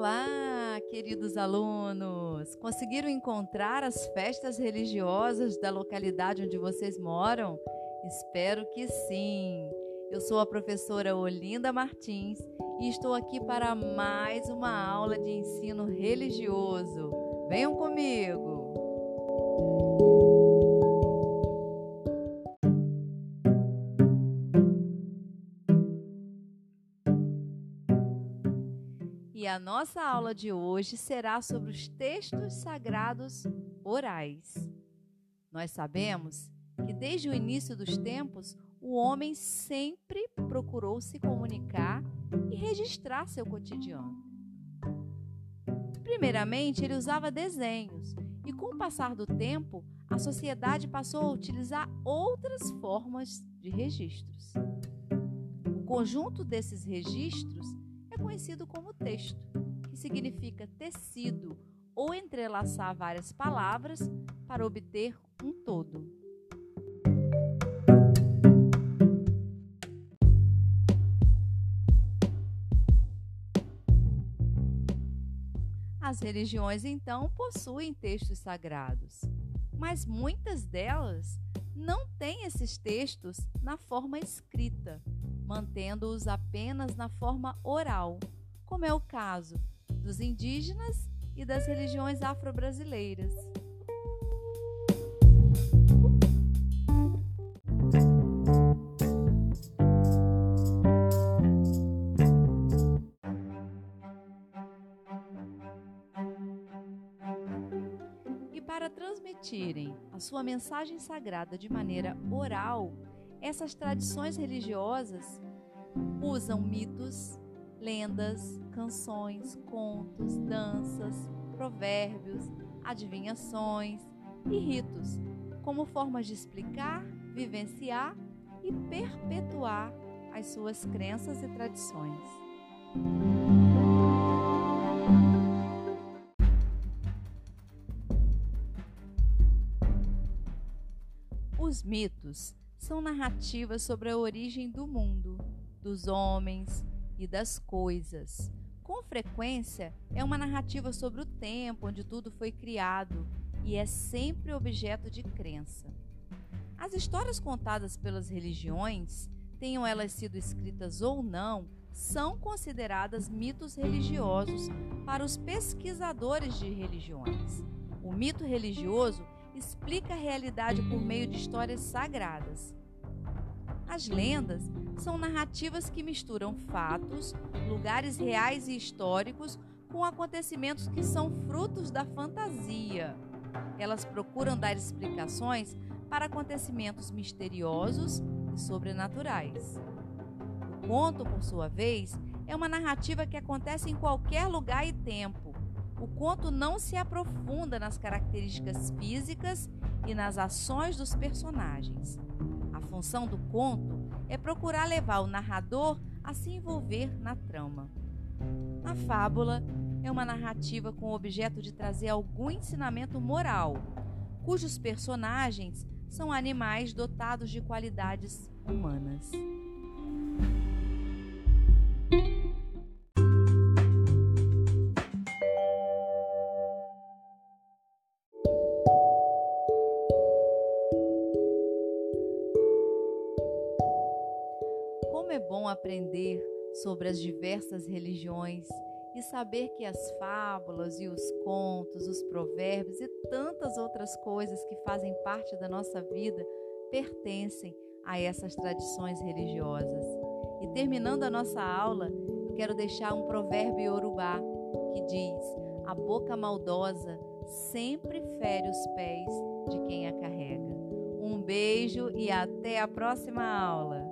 Olá, queridos alunos! Conseguiram encontrar as festas religiosas da localidade onde vocês moram? Espero que sim! Eu sou a professora Olinda Martins e estou aqui para mais uma aula de ensino religioso. Venham comigo! E a nossa aula de hoje será sobre os textos sagrados orais. Nós sabemos que desde o início dos tempos, o homem sempre procurou se comunicar e registrar seu cotidiano. Primeiramente, ele usava desenhos, e com o passar do tempo, a sociedade passou a utilizar outras formas de registros. O conjunto desses registros conhecido como texto, que significa tecido ou entrelaçar várias palavras para obter um todo. As religiões, então, possuem textos sagrados, mas muitas delas não têm esses textos na forma escrita, mantendo-os apenas na forma oral, como é o caso dos indígenas e das religiões afro-brasileiras. E para transmitirem a sua mensagem sagrada de maneira oral, essas tradições religiosas usam mitos, lendas, canções, contos, danças, provérbios, adivinhações e ritos como formas de explicar, vivenciar e perpetuar as suas crenças e tradições. Os mitos são narrativas sobre a origem do mundo, dos homens e das coisas. Com frequência, é uma narrativa sobre o tempo onde tudo foi criado e é sempre objeto de crença. As histórias contadas pelas religiões, tenham elas sido escritas ou não, são consideradas mitos religiosos para os pesquisadores de religiões. O mito religioso explica a realidade por meio de histórias sagradas. As lendas são narrativas que misturam fatos, lugares reais e históricos com acontecimentos que são frutos da fantasia. Elas procuram dar explicações para acontecimentos misteriosos e sobrenaturais. O conto, por sua vez, é uma narrativa que acontece em qualquer lugar e tempo o conto não se aprofunda nas características físicas e nas ações dos personagens. A função do conto é procurar levar o narrador a se envolver na trama. A fábula é uma narrativa com o objeto de trazer algum ensinamento moral, cujos personagens são animais dotados de qualidades humanas. Como é bom aprender sobre as diversas religiões e saber que as fábulas e os contos, os provérbios e tantas outras coisas que fazem parte da nossa vida pertencem a essas tradições religiosas. E terminando a nossa aula, quero deixar um provérbio iorubá que diz: A boca maldosa sempre fere os pés de quem a carrega. Um beijo e até a próxima aula!